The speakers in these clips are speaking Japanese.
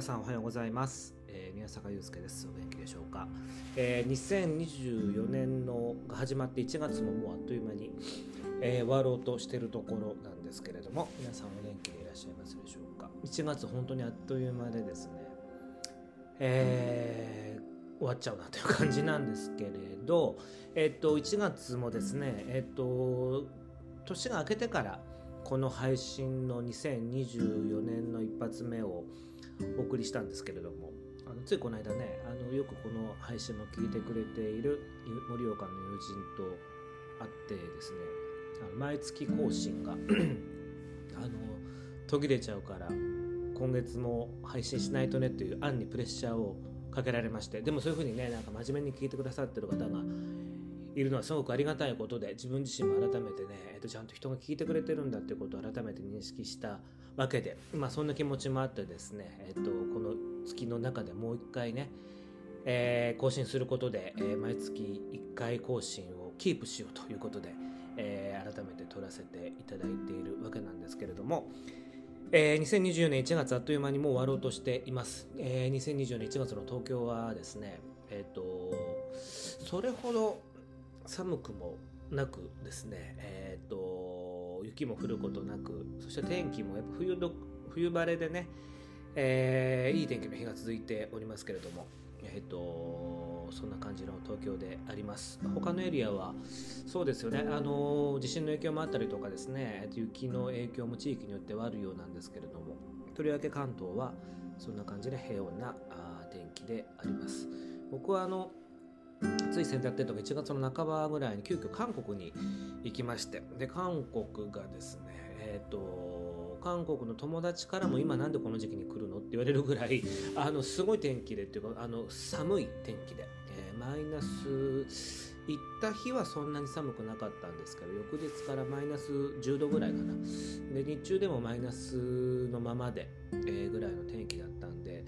皆さんおはようございます、えー宮坂祐介です。お元気でしょうか、えー2024年のが始まって1月ももうあっという間に、えー終わろうとしているところなんですけれども皆さんお元気でいらっしゃいますでしょうか。1月本当にあっという間でですねえー終わっちゃうなという感じなんですけれど、えっと1月もですねえっと年が明けてからこの配信の2024年の一発目をお送りしたんですけれどもあのついこの間ねあのよくこの配信も聞いてくれている盛岡の友人と会ってですねあの毎月更新が あの途切れちゃうから今月も配信しないとねっていう案にプレッシャーをかけられましてでもそういうふうにねなんか真面目に聞いてくださってる方がいるのはすごくありがたいことで自分自身も改めてね、えっと、ちゃんと人が聞いてくれてるんだっていうことを改めて認識したわけで、まあ、そんな気持ちもあってですね、えっと、この月の中でもう一回ね、えー更新することで、えー毎月1回更新をキープしようということで、えー改めて撮らせていただいているわけなんですけれども、えー2024年1月あっという間にもう終わろうとしています。えー2024年1月の東京はですね、えっ、と、それほど寒くもなくですね、えっ、と、雪も降ることなく、そして天気もやっぱ冬ど冬晴れでね、えーいい天気の日が続いておりますけれども、えっ、と、そんな感じの東京であります。他のエリアは、そうですよね、あの、地震の影響もあったりとかですね、雪の影響も地域によってはあるようなんですけれども、とりわけ関東はそんな感じで平穏な天気であります。僕はあの、つい先日やってるとか1月の半ばぐらいに急遽韓国に行きましてで韓国がですねえっ、と韓国の友達からも今なんでこの時期に来るのって言われるぐらい あのすごい天気でっていうかあの寒い天気で、えーマイナス行った日はそんなに寒くなかったんですけど翌日からマイナス10度ぐらいかな。で日中でもマイナスのままで、えーぐらいの天気だったんで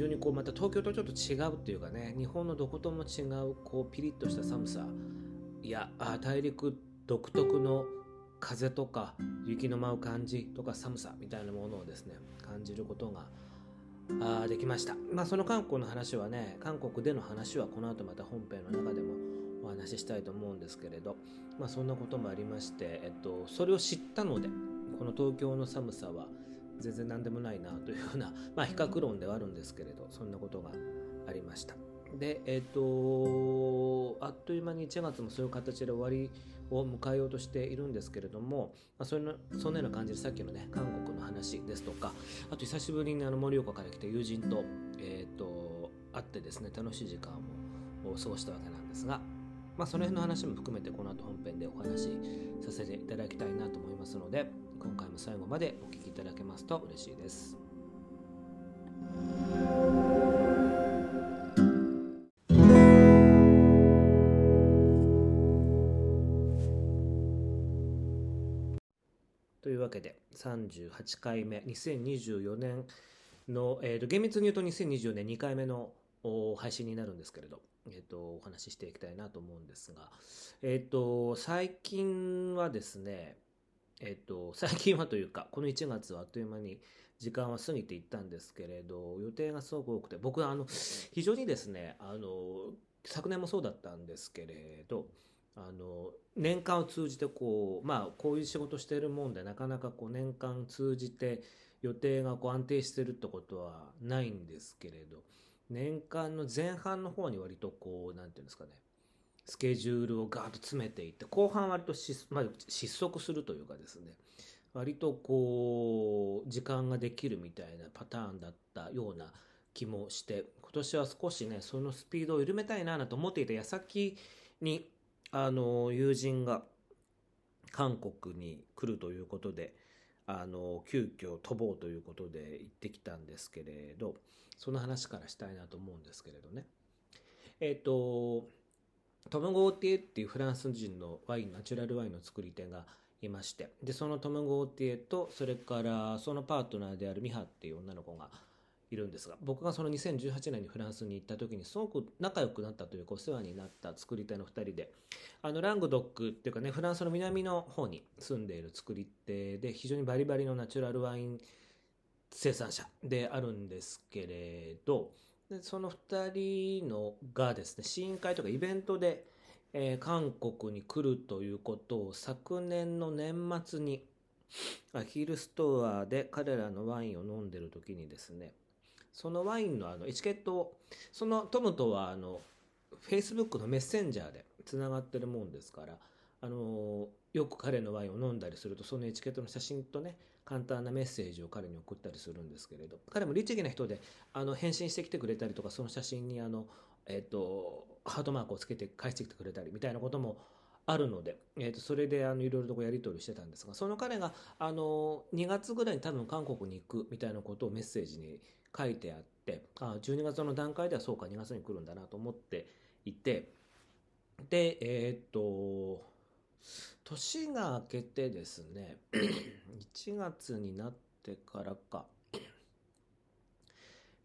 常にこうまた東京とちょっと違うっていうかね日本のどことも違うこうピリッとした寒さ。いやあ大陸独特の風とか雪の舞う感じとか寒さみたいなものをですね感じることがあできました。まあその韓国の話はね韓国での話はこの後また本編の中でもお話ししたいと思うんですけれどまあそんなこともありまして、えっと、それを知ったのでこの東京の寒さは全然何でもないなというような、まあ、比較論ではあるんですけれどそんなことがありました。でえっ、とあっという間に1月もそういう形で終わりを迎えようとしているんですけれども、まあ、それのそんなような感じでさっきのね韓国の話ですとかあと久しぶりにあの盛岡から来た友人と,、えっと会ってですね楽しい時間を過ごしたわけなんですがまあ、その辺の話も含めてこの後本編でお話しさせていただきたいなと思いますので今回も最後までお聞きいただけますと嬉しいです。というわけで38回目2024年の、えーと厳密に言うと2024年2回目の配信になるんですけれど、えー、とお話ししていきたいなと思うんですが、えっ、と最近はですねえっ、と最近はというかこの1月はあっという間に時間は過ぎていったんですけれど予定がすごく多くて僕はあの非常にですねあの昨年もそうだったんですけれどあの年間を通じてこうまあこういう仕事してるもんでなかなかこう年間通じて予定がこう安定してるってことはないんですけれど年間の前半の方に割とこうなんていうんですかね。スケジュールをガーッと詰めていって後半割とし、まあ、失速するというかですね。割とこう時間ができるみたいなパターンだったような気もして今年は少しねそのスピードを緩めたいなと思っていた矢先にあの友人が韓国に来るということであの急遽飛ぼうということで行ってきたんですけれどその話からしたいなと思うんですけれどね。えっ、とトム・ゴーティエっていうフランス人のワインナチュラルワインの作り手がいましてでそのトム・ゴーティエとそれからそのパートナーであるミハっていう女の子がいるんですが僕がその2018年にフランスに行った時にすごく仲良くなったというかお世話になった作り手の2人であのラングドックっていうかねフランスの南の方に住んでいる作り手で非常にバリバリのナチュラルワイン生産者であるんですけれどでその2人のがですね試飲会とかイベントで、えー、韓国に来るということを昨年の年末にアヒルストアで彼らのワインを飲んでる時にですねそのワインのあのエチケットをそのトムとはあの Facebook のメッセンジャーでつながってるもんですからあのよく彼のワインを飲んだりするとそのエチケットの写真とね簡単なメッセージを彼に送ったりするんですけれど彼も律儀な人であの返信してきてくれたりとかその写真にあの、えーと、ハートマークをつけて返してきてくれたりみたいなこともあるので、えーと、それであのいろいろとやり取りしてたんですがその彼があの2月ぐらいに多分韓国に行くみたいなことをメッセージに書いてあってあ12月の段階ではそうか2月に来るんだなと思っていてでえっ、ー、と年が明けてですね 1月になってからか。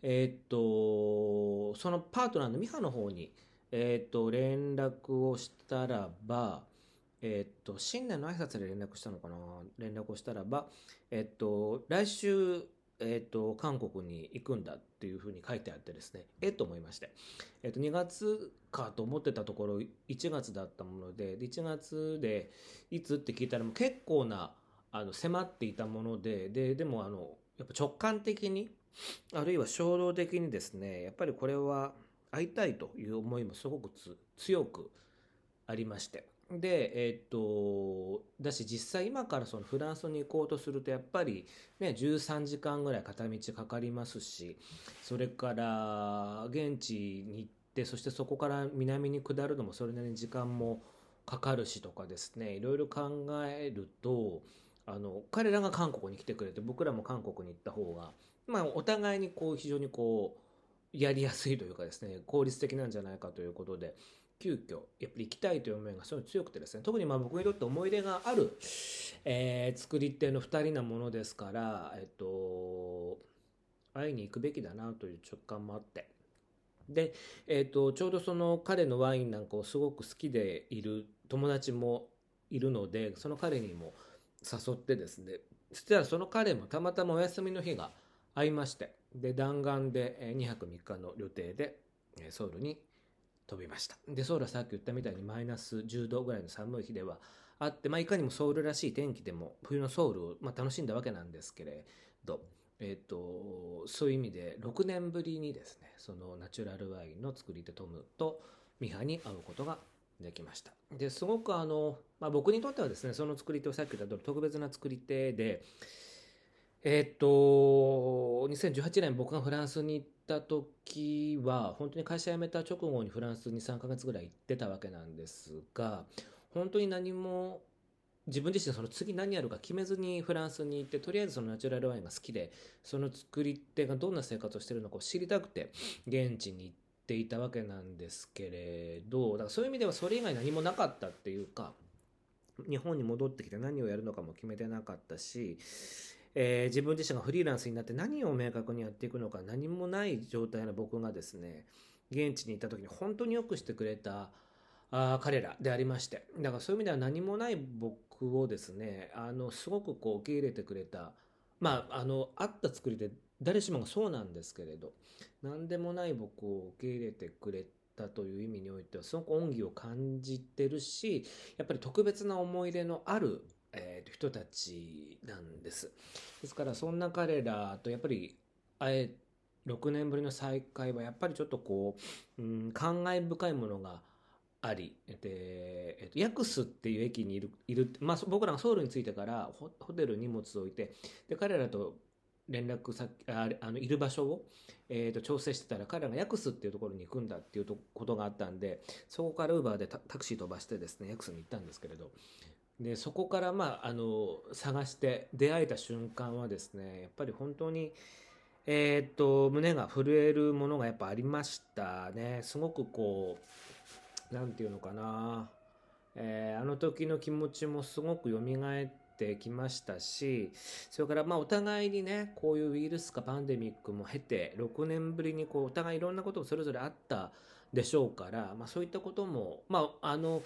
えっ、とそのパートナーのミハの方にえっ、と連絡をしたらばえっ、と新年の挨拶で連絡したのかな？連絡をしたらばえっ、と来週えっ、ー、と、韓国に行くんだっていうふうに書いてあってですね、えっと思いまして、えっ、ー、と、2月かと思ってたところ、1月だったもので、で1月でいつって聞いたら結構な、あの、迫っていたもので、で、でもあの、やっぱ直感的に、あるいは衝動的にですね、やっぱりこれは会いたいという思いもすごく強くありまして、で、えっと、だし実際今からそのフランスに行こうとするとやっぱりね、13時間ぐらい片道かかりますし、それから現地に行って、そしてそこから南に下るのもそれなりに時間もかかるしとかですね、いろいろ考えると、あの、彼らが韓国に来てくれて、僕らも韓国に行った方が、まあお互いにこう非常にこう、やりやすいというかですね、効率的なんじゃないかということで、急遽やっぱり行きたいという思いがすごい強くてですね。特にまあ僕にとって思い出がある、えー、作り手の2人なものですから、えっと、会いに行くべきだなという直感もあって。で、えっと、ちょうどその彼のワインなんかをすごく好きでいる友達もいるのでその彼にも誘ってですね。そしたらその彼もたまたまお休みの日が合いましてで弾丸で2泊3日の予定でソウルに飛びました。で、ソウルはさっき言ったみたいにマイナス10度ぐらいの寒い日ではあって、まあ、いかにもソウルらしい天気でも冬のソウルを、まあ、楽しんだわけなんですけれど、えっ、ー、と、そういう意味で6年ぶりにですね、そのナチュラルワインの作り手トムとミハに会うことができました。で、すごくあの、まあ、僕にとってはですね、その作り手をさっき言った通り特別な作り手で、えっ、と、2018年僕がフランスに行った時は本当に会社辞めた直後にフランスに3ヶ月ぐらい行ってたわけなんですが本当に何も自分自身その次何やるか決めずにフランスに行ってとりあえずそのナチュラルワインが好きでその作り手がどんな生活をしてるのかを知りたくて現地に行っていたわけなんですけれどだからそういう意味ではそれ以外何もなかったっていうか日本に戻ってきて何をやるのかも決めてなかったしえー、自分自身がフリーランスになって何を明確にやっていくのか何もない状態の僕がですね現地に行った時に本当によくしてくれたあ彼らでありまして。だからそういう意味では何もない僕をですねあのすごくこう受け入れてくれたまああのあった作りで誰しもがそうなんですけれど何でもない僕を受け入れてくれたという意味においてはすごく恩義を感じてるしやっぱり特別な思い入れのあるえー、人たちなんです。ですからそんな彼らとやっぱりあえ6年ぶりの再会はやっぱりちょっとこう、うん、感慨深いものがあり、でえっと、ヤクスっていう駅にいる、いるまあ、僕らがソウルに着いてからホテル荷物を置いて、で、彼らと連絡先、ああの、いる場所を、えー、と調整してたら、彼らがヤクスっていうところに行くんだっていうことがあったんで、そこからウーバーでタクシー飛ばしてですね、ヤクスに行ったんですけれど、でそこからまああの探して出会えた瞬間はですねやっぱり本当にえー、っと胸が震えるものがやっぱありましたね。すごくこう何て言うのかな、えー、あの時の気持ちもすごく蘇ってきましたしそれからまあお互いにねこういうウイルスかパンデミックも経て6年ぶりにこうお互いいろんなことをそれぞれあったでしょうから、まあ、そういったことも、まあ、あの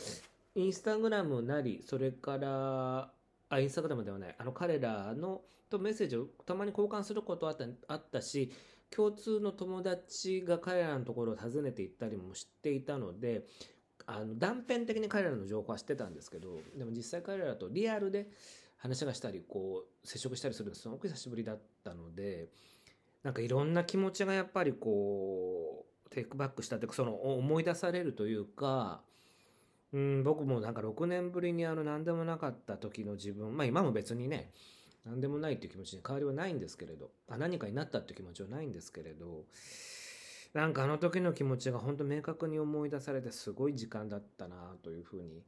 インスタグラムなり、それから、あインスタグラムではないあの彼らのとメッセージをたまに交換することあったあったし共通の友達が彼らのところを訪ねて行ったりもしていたのであの断片的に彼らの情報は知ってたんですけどでも実際彼らとリアルで話がしたりこう接触したりするのすごく久しぶりだったのでなんかいろんな気持ちがやっぱりこうテイクバックしたってその思い出されるというかうん僕もなんか6年ぶりにあの何でもなかった時の自分まあ今も別にね何でもないっていう気持ちに変わりはないんですけれどあ何かになったっていう気持ちはないんですけれどなんかあの時の気持ちが本当明確に思い出されてすごい時間だったなというふうに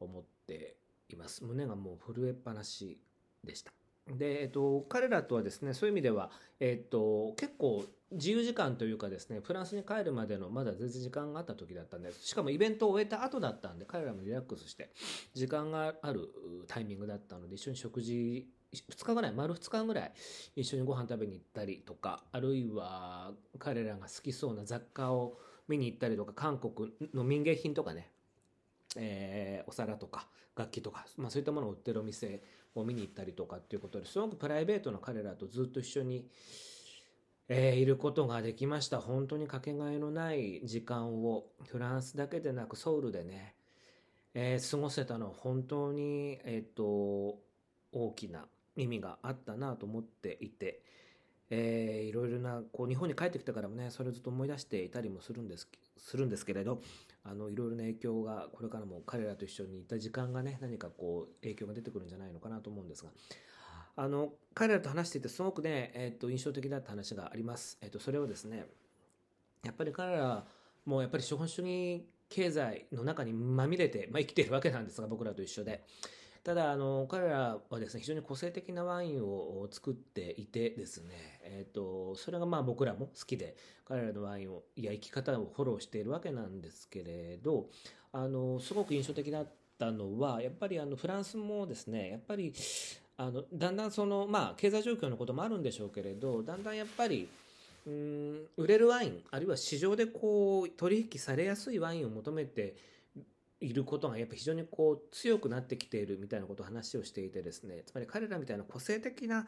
思っています。胸がもう震えっぱなしでした。で、えっと、彼らとはですねそういう意味では、えっと、結構自由時間というかですねフランスに帰るまでのまだ全然時間があった時だったんですしかもイベントを終えた後だったんで彼らもリラックスして時間があるタイミングだったので一緒に食事2日ぐらい丸2日ぐらい一緒にご飯食べに行ったりとかあるいは彼らが好きそうな雑貨を見に行ったりとか韓国の民芸品とかね、えー、お皿とか楽器とか、まあ、そういったものを売ってるお店を見に行ったりとかっていうことですごくプライベートな彼らとずっと一緒に、えー、いることができました。本当にかけがえのない時間をフランスだけでなくソウルでね、えー、過ごせたのは本当に、えっ、ー、と大きな意味があったなと思っていて、えー、いろいろなこう日本に帰ってきてからもねそれをずっと思い出していたりもするんですするんですけれどあのいろいろな影響がこれからも彼らと一緒にいた時間がね何かこう影響が出てくるんじゃないのかなと思うんですがあの彼らと話していてすごくね、えー、と印象的だった話があります。えー、とそれはですねやっぱり彼らもやっぱり資本主義経済の中にまみれて、まあ、生きているわけなんですが僕らと一緒で。ただあの彼らはですね非常に個性的なワインを作っていてですね、えーと、それがまあ僕らも好きで彼らのワインをいや生き方をフォローしているわけなんですけれどあのすごく印象的だったのはやっぱりあのフランスもですねやっぱりあのだんだんそのまあ経済状況のこともあるんでしょうけれどだんだんやっぱりうん売れるワインあるいは市場でこう取引されやすいワインを求めていることがやっぱ非常にこう強くなってきているみたいなことを話をしていてですねつまり彼らみたいな個性的な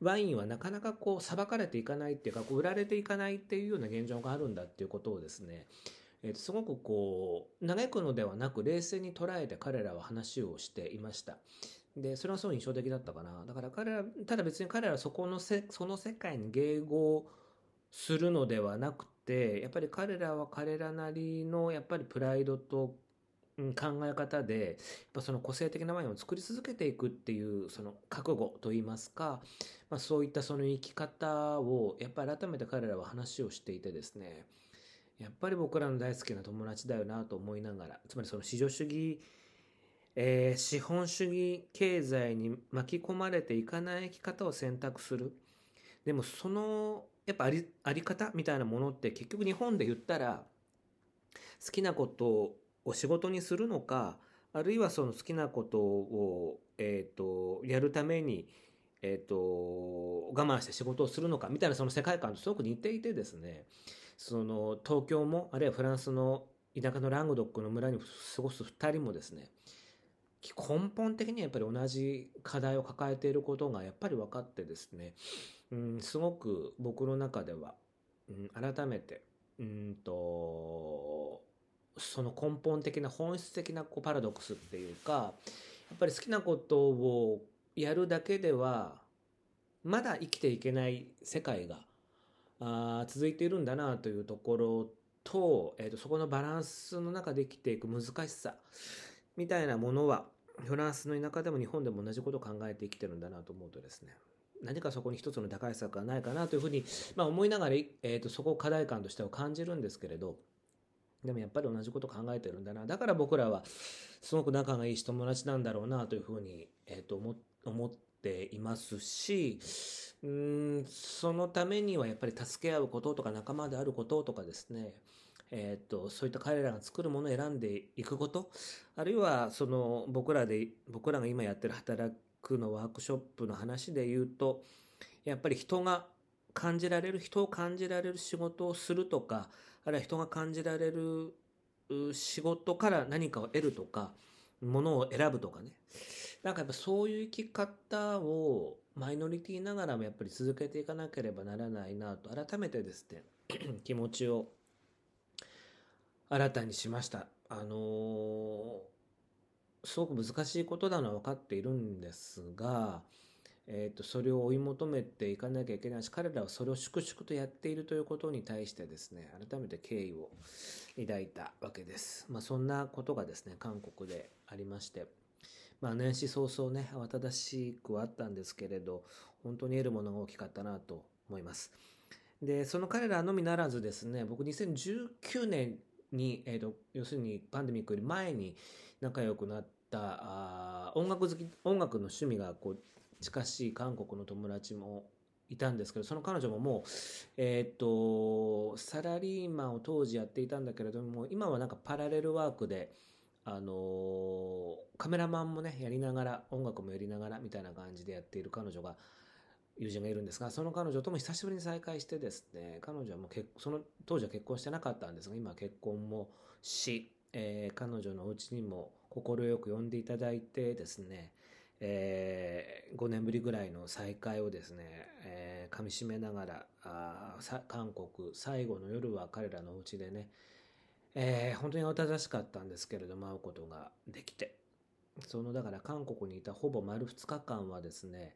ワインはなかなかこう裁かれていかないっていうかこう売られていかないっていうような現状があるんだっていうことをですねえー、すごくこう嘆くのではなく冷静に捉えて彼らは話をしていました。でそれはすごい印象的だったかなだから彼らただ別に彼らはそこのせその世界に迎合するのではなくてやっぱり彼らは彼らなりのやっぱりプライドと考え方でやっぱその個性的なワインを作り続けていくっていうその覚悟といいますか、まあ、そういったその生き方をやっぱり改めて彼らは話をしていてですねやっぱり僕らの大好きな友達だよなと思いながらつまりその市場主義えー、資本主義経済に巻き込まれていかない生き方を選択する。でもそのやっぱありあり方みたいなものって結局日本で言ったら好きなことを仕事にするのかあるいはその好きなことを、えーと、やるために、えーと、我慢して仕事をするのかみたいなその世界観とすごく似ていてですねその東京もあるいはフランスの田舎のラングドックの村に過ごす2人もですね根本的にはやっぱり同じ課題を抱えていることがやっぱり分かってですね、うん、すごく僕の中では、うん、改めてうんとその根本的な本質的なこうパラドックスっていうかやっぱり好きなことをやるだけではまだ生きていけない世界があ続いているんだなというところと,、えーと、そこのバランスの中で生きていく難しさみたいなものはフランスの田舎でも日本でも同じことを考えて生きてるんだなと思うとですね何かそこに一つの打開策がないかなというふうに、まあ、思いながら、えーとそこを課題感としては感じるんですけれどでもやっぱり同じこと考えてるんだな。だから僕らはすごく仲がいいし友達なんだろうなというふうに、えー、と思思っていますし、うんそのためにはやっぱり助け合うこととか仲間であることとかですね、えーと、そういった彼らが作るものを選んでいくことあるいはその僕らで僕らが今やってる働くのワークショップの話で言うとやっぱり人が感じられる人を感じられる仕事をするとかあるいは人が感じられる仕事から何かを得るとかものを選ぶとかねなんかやっぱそういう生き方をマイノリティながらもやっぱり続けていかなければならないなと改めてですね 気持ちを新たにしました。あのー、すごく難しいことなのは分かっているんですが、えーと、それを追い求めていかなきゃいけないし彼らはそれを粛々とやっているということに対してですね改めて敬意を抱いたわけです。まあ、そんなことがですね韓国でありまして。まあ、年始早々ね慌ただしくはあったんですけれど本当に得るものが大きかったなと思います。でその彼らのみならずですね僕2019年に、えーと、要するにパンデミックより前に仲良くなったあ音楽好き音楽の趣味がこう近しい韓国の友達もいたんですけどその彼女ももう、えっ、とサラリーマンを当時やっていたんだけれども今はなんかパラレルワークであのカメラマンもねやりながら音楽もやりながらみたいな感じでやっている彼女が友人がいるんですがその彼女とも久しぶりに再会してですね彼女はもう結その当時は結婚してなかったんですが今結婚もし、えー、彼女のお家にも快く呼んでいただいてですね、えー、5年ぶりぐらいの再会をですね、えー、噛みしめながらあ韓国最後の夜は彼らのお家でね、えー、本当に慌ただしかったんですけれども会うことができて。そのだから韓国にいたほぼ丸2日間はですね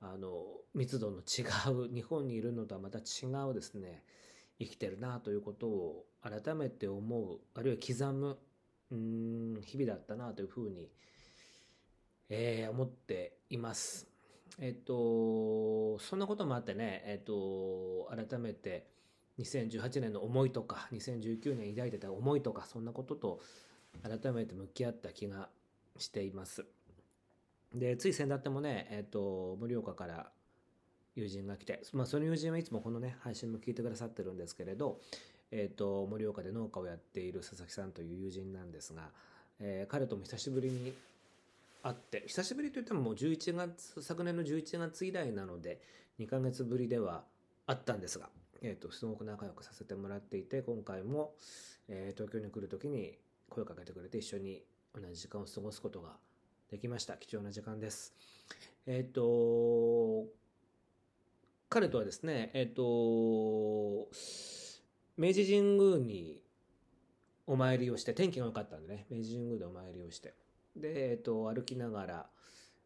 あの密度の違う日本にいるのとはまた違うですね生きてるなということを改めて思うあるいは刻むうん日々だったなというふうに思います、えー、思っています。えっとそんなこともあってね、えっと、改めて2018年の思いとか2019年抱いてた思いとかそんなことと改めて向き合った気がしています。で、つい先だってもね、えっ、と、盛岡から友人が来て、まあ、その友人はいつもこのね、配信も聞いてくださってるんですけれど、えっ、と、盛岡で農家をやっている佐々木さんという友人なんですが、えー、彼とも久しぶりに会って、久しぶりといってももう11月、昨年の11月以来なので、2ヶ月ぶりではあったんですが、えっ、と、すごく仲良くさせてもらっていて、今回も、え東京に来る時に声をかけてくれて一緒に同じ時間を過ごすことができました。貴重な時間です。えっ、ー、と、彼とはですね、えっ、ー、と、明治神宮にお参りをして、天気が良かったんでね、明治神宮でお参りをして、で、えっ、と、歩きながら、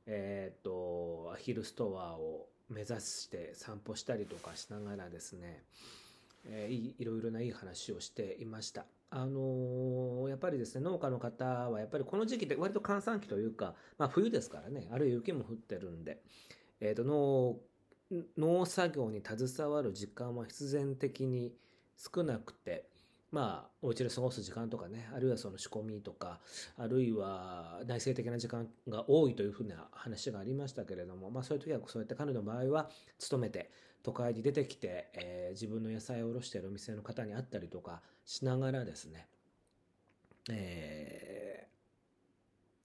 えっ、と、アヒルストアを目指して散歩したりとかしながらですね、えー、いろいろないい話をしていました。あのー、やっぱりですね、農家の方はやっぱりこの時期って割と閑散期というか、まあ冬ですからね、あるいは雪も降ってるんで、えっ、ー、と、農、農作業に携わる時間は必然的に少なくて、まあ、お家で過ごす時間とかね、あるいはその仕込みとか、あるいは内省的な時間が多いというふうな話がありましたけれども、まあそういう時はそうやって彼女の場合は、勤めて、都会に出てきて、えー、自分の野菜を卸しているお店の方に会ったりとかしながらですね、え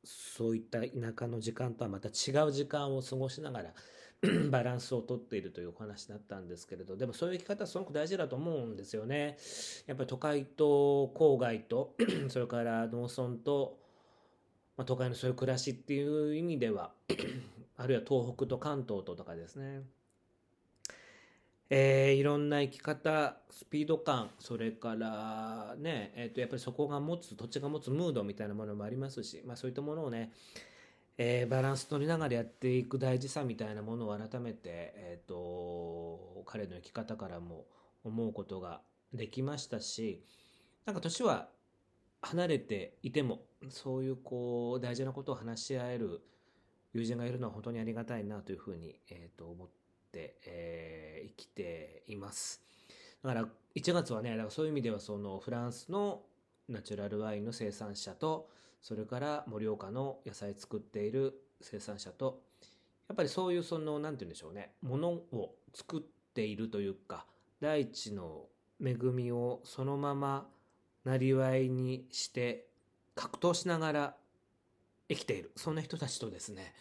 ー、そういった田舎の時間とはまた違う時間を過ごしながら バランスをとっているというお話だったんですけれど、でもそういう生き方すごく大事だと思うんですよね。やっぱり都会と郊外と それから農村と、まあ、都会のそういう暮らしっていう意味では あるいは東北と関東ととかですね。えー、いろんな生き方、スピード感、それからね、えっ、ー、と、やっぱりそこが持つ、土地が持つムードみたいなものもありますし、まあそういったものをね、えー、バランス取りながらやっていく大事さみたいなものを改めて、えっ、と、彼の生き方からも思うことができましたし、なんか年は離れていても、そういうこう、大事なことを話し合える友人がいるのは本当にありがたいなというふうに、えっ、と、思って、えー、生きています。だから1月はね、だからそういう意味ではそのフランスのナチュラルワインの生産者と、それから盛岡の野菜作っている生産者と、やっぱりそういうその、なんて言うんでしょうね、ものを作っているというか、大地の恵みをそのままなりわいにして格闘しながら生きている。そんな人たちとですね、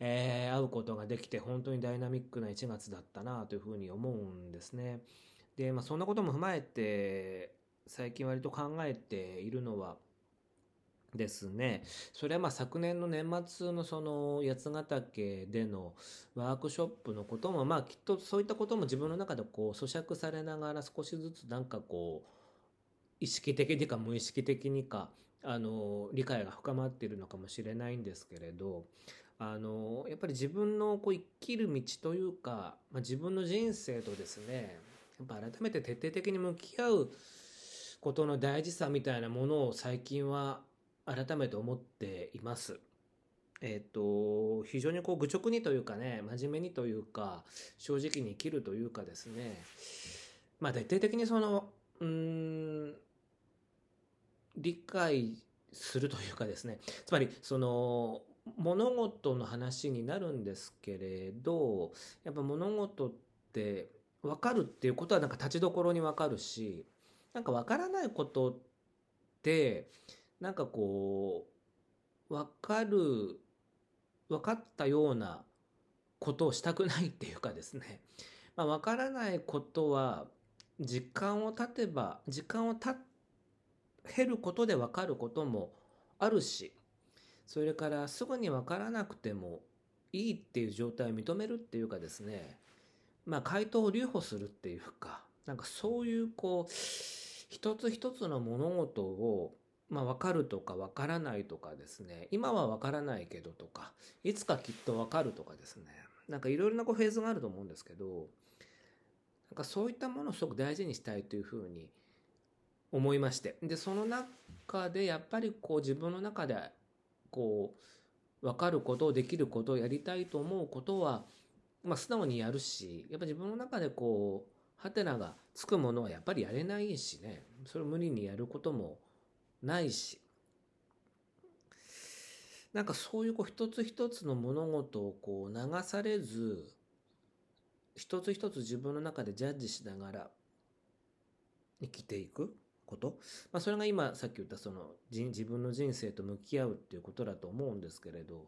えー、会うことができて本当にダイナミックな1月だったなというふうに思うんですね。で、まあ、そんなことも踏まえて最近割と考えているのはですね。それはまあ昨年の年末のその八ヶ岳でのワークショップのこともまあきっとそういったことも自分の中でこう咀嚼されながら少しずつなんかこう意識的にか無意識的にかあの理解が深まっているのかもしれないんですけれどあのやっぱり自分のこう生きる道というか、まあ、自分の人生とですねやっぱ改めて徹底的に向き合うことの大事さみたいなものを最近は改めて思っています。えっ、と、非常にこう愚直にというかね、真面目にというか、正直に生きるというかですね、まあ徹底的にその、うん、理解するというかですね、つまりその、物事の話になるんですけれど、やっぱ物事って分かるっていうことはなんか立ちどころに分かるし、なんか分からないことって、なんかこう、わかる、分かったようなことをしたくないっていうかですね。まあ、分からないことは、時間を経てば、時間を経ることで分かることもあるし、それからすぐに分からなくてもいいっていう状態を認めるっていうかですね、まあ回答を留保するっていうか、なんかそういうこう、一つ一つの物事をまあ、分かるとか分からないとかですね。今は分からないけどとかいつかきっと分かるとかですね。なんかいろいろなこうフェーズがあると思うんですけどなんかそういったものをすごく大事にしたいというふうに思いまして。でその中でやっぱりこう自分の中でこう分かることできることをやりたいと思うことは、まあ、素直にやるしやっぱ自分の中でこうハテナがつくものはやっぱりやれないしね。それを無理にやることもないし。なんかそういうこう一つ一つの物事をこう流されず一つ一つ自分の中でジャッジしながら生きていくこと、まあ、それが今さっき言ったその自分の人生と向き合うっていうことだと思うんですけれど。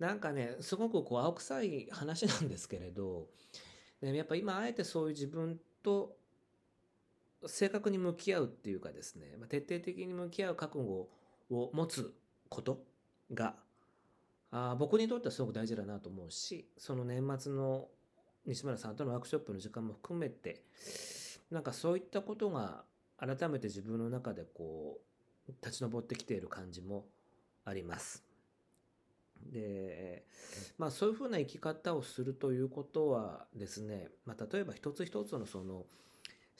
なんかねすごくこう青臭い話なんですけれど、ね、やっぱ今あえてそういう自分と正確に向き合うっていうかですね、ま、徹底的に向き合う覚悟を持つことがあ僕にとってはすごく大事だなと思うしその年末の西村さんとのワークショップの時間も含めてなんかそういったことが改めて自分の中でこう立ち上ってきている感じもあります。でまあそういうふうな生き方をするということはですね、まあ、例えば一つ一つのその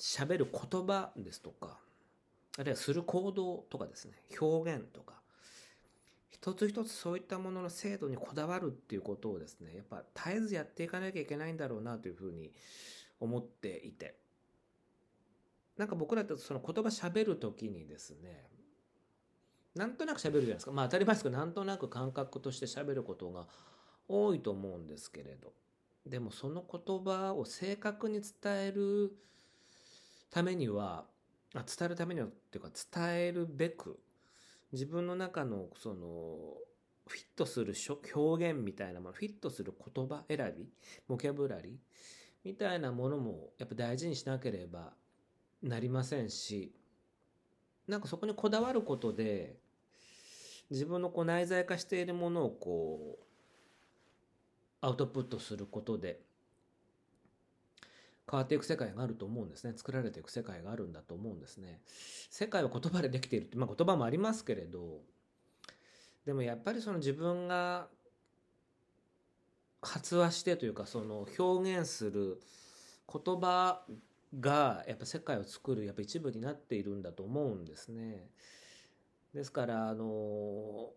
喋る言葉ですとか、あるいはする行動とかですね、表現とか、一つ一つそういったものの精度にこだわるっていうことをですね、やっぱ絶えずやっていかなきゃいけないんだろうなというふうに思っていて、なんか僕らってその言葉喋るときにですね、なんとなく喋るじゃないですか。まあ当たり前ですけど、なんとなく感覚として喋ることが多いと思うんですけれど、でもその言葉を正確に伝えるためにはあ伝えるためにはっていうか伝えるべく自分の中のそのフィットする表現みたいなものフィットする言葉選びボキャブラリーみたいなものもやっぱ大事にしなければなりませんしなんかそこにこだわることで自分のこう内在化しているものをこうアウトプットすることで変わっていく世界があると思うんですね作られていく世界があるんだと思うんですね世界は言葉でできているって、まあ、言葉もありますけれどでもやっぱりその自分が発話してというかその表現する言葉がやっぱ世界を作るやっぱ一部になっているんだと思うんですね。ですからあの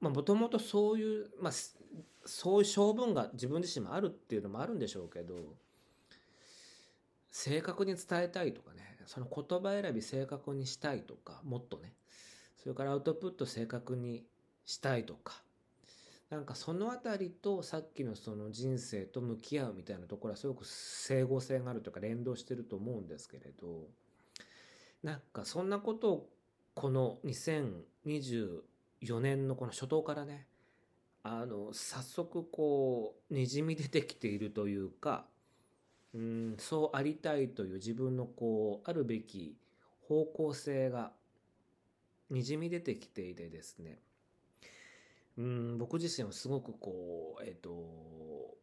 まあもともとそういうまあそういう性分が自分自身もあるっていうのもあるんでしょうけど正確に伝えたいとかねその言葉選び正確にしたいとかもっとねそれからアウトプット正確にしたいとかなんかそのあたりとさっきのその人生と向き合うみたいなところはすごく整合性があるというか連動してると思うんですけれどなんかそんなことをこの2024年のこの初頭からねあの早速こうにじみ出てきているというかうんそうありたいという自分のこうあるべき方向性がにじみ出てきていてですね。うん僕自身はすごくこうえっ、ー、と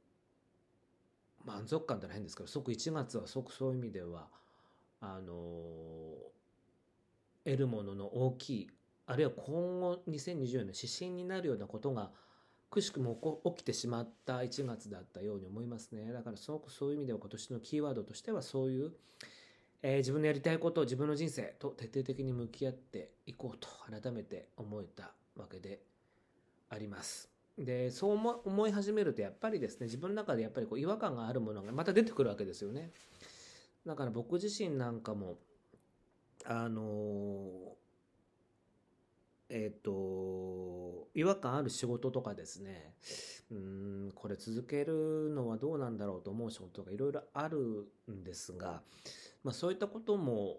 満足感じゃないんですけど即1月は即そういう意味ではあの得るものの大きいあるいは今後2024年の指針になるようなことがくしくも起きてしまった1月だったように思いますねだからすごくそういう意味では今年のキーワードとしてはそういう、えー、自分のやりたいことを自分の人生と徹底的に向き合っていこうと改めて思えたわけであります。でそう思い始めるとやっぱりですね自分の中でやっぱりこう違和感があるものがまた出てくるわけですよね。だから僕自身なんかもあのえっ、と違和感ある仕事とかですね。うんこれ続けるのはどうなんだろうと思う仕事がいろいろあるんですが、まあ、そういったことも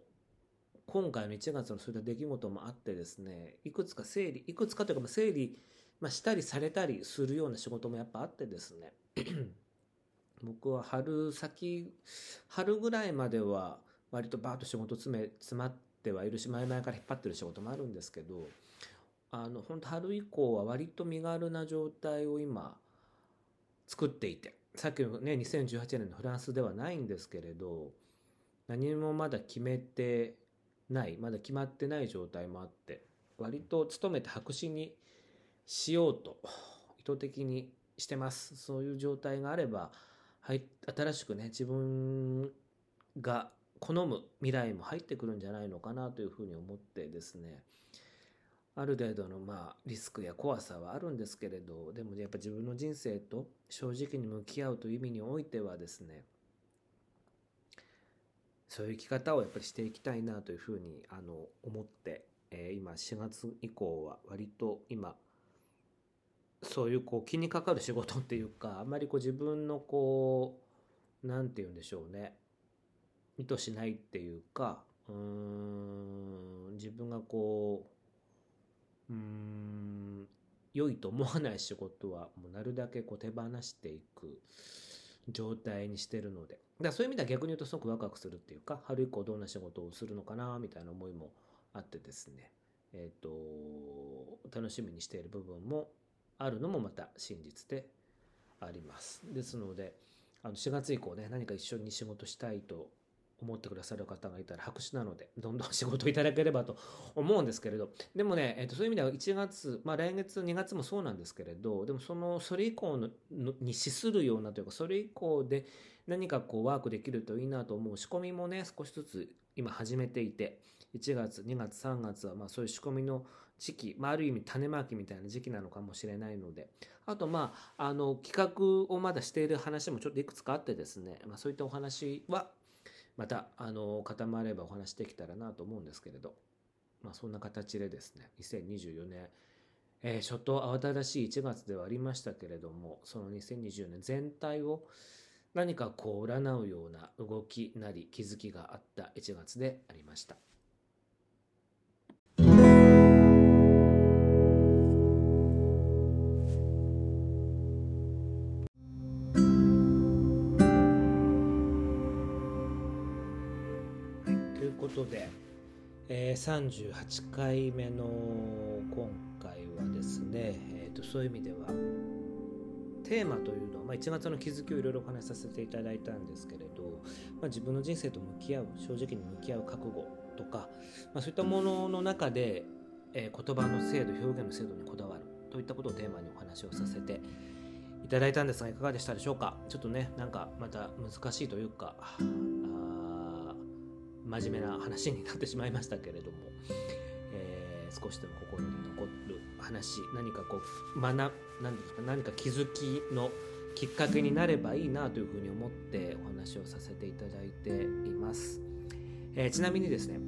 今回の1月のそういった出来事もあってですねいくつか整理いくつかというか整理まあ、したりされたりするような仕事もやっぱあってですね。僕は春先春ぐらいまでは割とバーッと仕事詰め詰まってはいるし前々から引っ張ってる仕事もあるんですけどあの本当春以降は割と身軽な状態を今作っていてさっきのね2018年のフランスではないんですけれど何もまだ決めてないまだ決まってない状態もあって割と努めて白紙にしようと意図的にしてます。そういう状態があれば、新しくね、自分が好む未来も入ってくるんじゃないのかなというふうに思ってですね、ある程度のまあリスクや怖さはあるんですけれど、でもやっぱ自分の人生と正直に向き合うという意味においてはですね、そういう生き方をやっぱりしていきたいなというふうにあの思って、えー、今4月以降は割と今そういうこう気にかかる仕事っていうかあんまりこう自分のこう何て言うんでしょうね意図しないっていうかうーん自分がこううーん。良いと思わない仕事はもうなるだけこう手放していく状態にしてるので。だからそういう意味では逆に言うとすごくワクワクするっていうか春以降どんな仕事をするのかなみたいな思いもあってですね。えっ、ー、と楽しみにしている部分もあるのもまた真実であります。ですのであの4月以降ね何か一緒に仕事したいと思ってくださる方がいたら白紙なのでどんどん仕事いただければと思うんですけれど。でもね、えー、とそういう意味では1月、まあ、来月2月もそうなんですけれどでもそのそれ以降のに資するようなというかそれ以降で何かこうワークできるといいなと思う仕込みもね少しずつ今始めていて1月2月3月はまあそういう仕込みの時期、まあ、ある意味種まきみたいな時期なのかもしれないのであとまああの企画をまだしている話もちょっといくつかあってですね、まあ、そういったお話はまたあの固まればお話できたらなと思うんですけれど、まあ、そんな形でですね2024年えー、初頭慌ただしい1月ではありましたけれどもその2024年全体を何かこう占うような動きなり気づきがあった1月でありました。ことで、えー、38回目の今回はですね、えーと、そういう意味ではテーマというのは、まあ、1月の気づきをいろいろお話しさせていただいたんですけれど、まあ、自分の人生と向き合う正直に向き合う覚悟とか、まあ、そういったものの中で、えー、言葉の精度表現の精度にこだわるといったことをテーマにお話をさせていただいたんですがいかがでしたでしょうか？ちょっとねなんかまた難しいというか真面目な話になってしまいましたけれども、えー、少しでも心に残る話何かこう学何ですか何か気づきのきっかけになればいいなというふうに思ってお話をさせていただいています、えー、ちなみにですね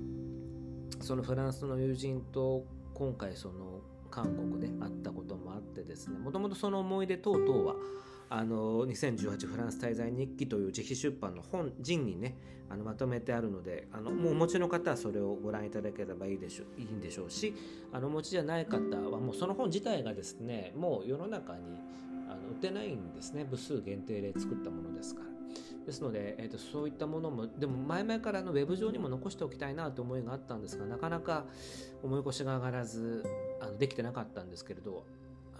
そのフランスの友人と今回その韓国で会ったこともあってですねもともとその思い出等々はあの2018フランス滞在日記という自費出版の本陣にねあのまとめてあるのであのもうお持ちの方はそれをご覧いただければいいでしょいいんでしょうしあのお持ちじゃない方はもうその本自体がですねもう世の中にあの売ってないんですね。部数限定で作ったものですから。ですので、えーと、そういったものもでも前々からのウェブ上にも残しておきたいなという思いがあったんですがなかなか思い越しが上がらずあのできてなかったんですけれど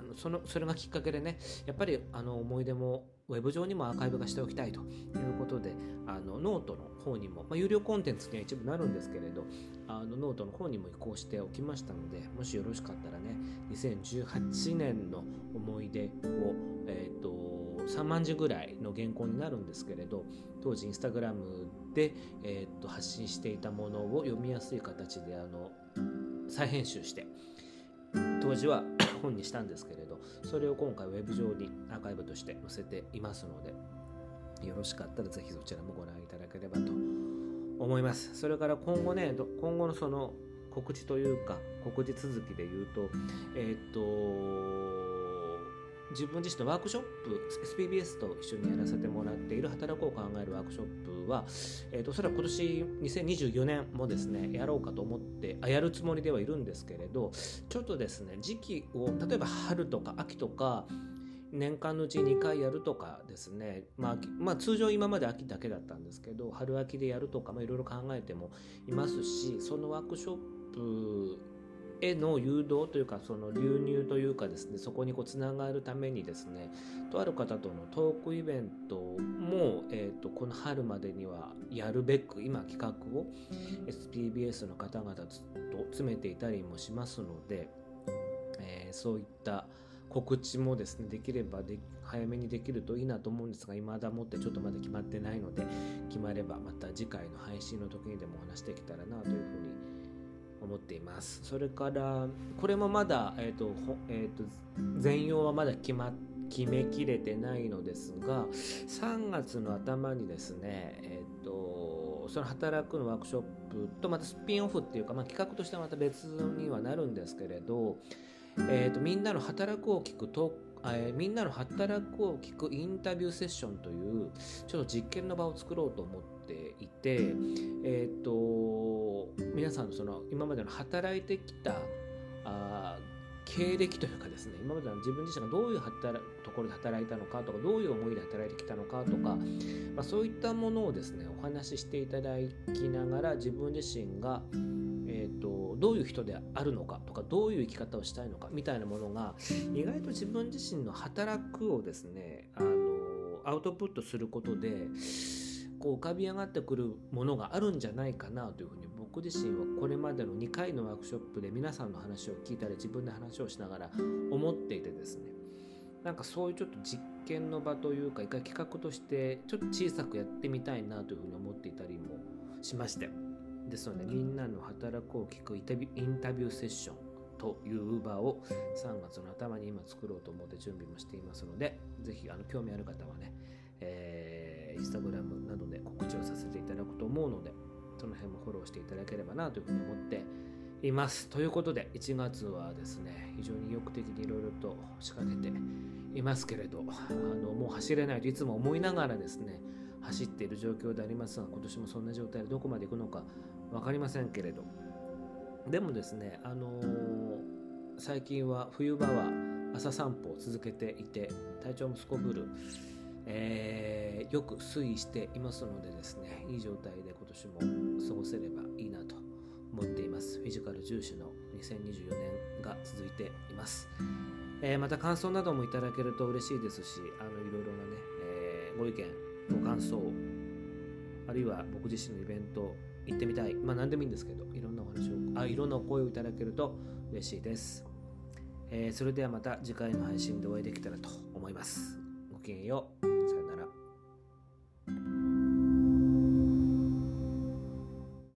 のそのそれがきっかけでねやっぱりあの思い出もウェブ上にもアーカイブ化しておきたいということであのノートの方にも、まあ、有料コンテンツには一部なるんですけれどあのノートの方にも移行しておきましたのでもしよろしかったらね2018年の思い出を、えーと、3万字ぐらいの原稿になるんですけれど当時インスタグラムで、えーと発信していたものを読みやすい形であの再編集して当時は本にしたんですけれどそれを今回ウェブ上にアーカイブとして載せていますのでよろしかったらぜひそちらもご覧いただければと思います。それから今後ね今後のその告知というか告知続きで言うとえっ、と自分自身のワークショップ SPBS と一緒にやらせてもらっている働こう考えるワークショップは、えーと、おそらく今年2024年もですねやろうかと思ってあやるつもりではいるんですけれどちょっとですね時期を例えば春とか秋とか年間のうち2回やるとかですね、まあ、まあ、通常今まで秋だけだったんですけど春秋でやるとかいろいろ考えてもいますしそのワークショップへの誘導というかその流入というかですねそこにこうつながるためにですねとある方とのトークイベントも、えーと、この春までにはやるべく今企画を SPBS の方々と詰めていたりもしますので、えー、そういった告知もですねできればで早めにできるといいなと思うんですが未だもってちょっとまだ決まってないので決まればまた次回の配信の時にでもお話できたらなというふうに思っています。それからこれもまだ、えーとえーと、全容はまだ決ま決めきれてないのですが3月の頭にですね、えーと、その働くのワークショップとまたスピンオフっていうか、まあ、企画としてはまた別にはなるんですけれど、えーと、みんなの働くを聞くトえー、みんなの働くを聞くインタビューセッションというちょっと実験の場を作ろうと思っていて、えっ、ー、と皆さんのその今までの働いてきたあ経歴というかですね今までの自分自身がどういう働ところで働いたのかとかどういう思いで働いてきたのかとか、まあ、そういったものをですねお話ししていただきながら自分自身が、えーと、どういう人であるのかとかどういう生き方をしたいのかみたいなものが意外と自分自身の働くをですねあのアウトプットすることでこう浮かび上がってくるものがあるんじゃないかなというふうに僕自身はこれまでの2回のワークショップで皆さんの話を聞いたり自分で話をしながら思っていてですね。なんかそういうちょっと実験の場というか一回企画としてちょっと小さくやってみたいなというふうに思っていたりもしまして。ですのでみんなの働くを聞くインタビューセッションという場を3月の頭に今作ろうと思って準備もしていますのでぜひあの興味ある方はね、えー、インスタグラムなどで告知をさせていただくと思うのでその辺もフォローしていただければなというふうに思っています。ということで1月はですね非常に意欲的にいろいろと仕掛けていますけれどあのもう走れないといつも思いながらですね走っている状況でありますが今年もそんな状態でどこまで行くのか分かりませんけれどでもですねあのー、最近は冬場は朝散歩を続けていて体調もすこぶるえー、よく推移していますのでですねいい状態で今年も過ごせればいいなと思っています。フィジカル重視の2024年が続いています、えー、また感想などもいただけると嬉しいですしあのいろいろなね、えー、ご意見ご感想あるいは僕自身のイベント行ってみたい。まあ何でもいいんですけどいろんなお話をあいろんなお声をいただけると嬉しいです、え、それではまた次回の配信でお会いできたらと思います。ごきげんよう。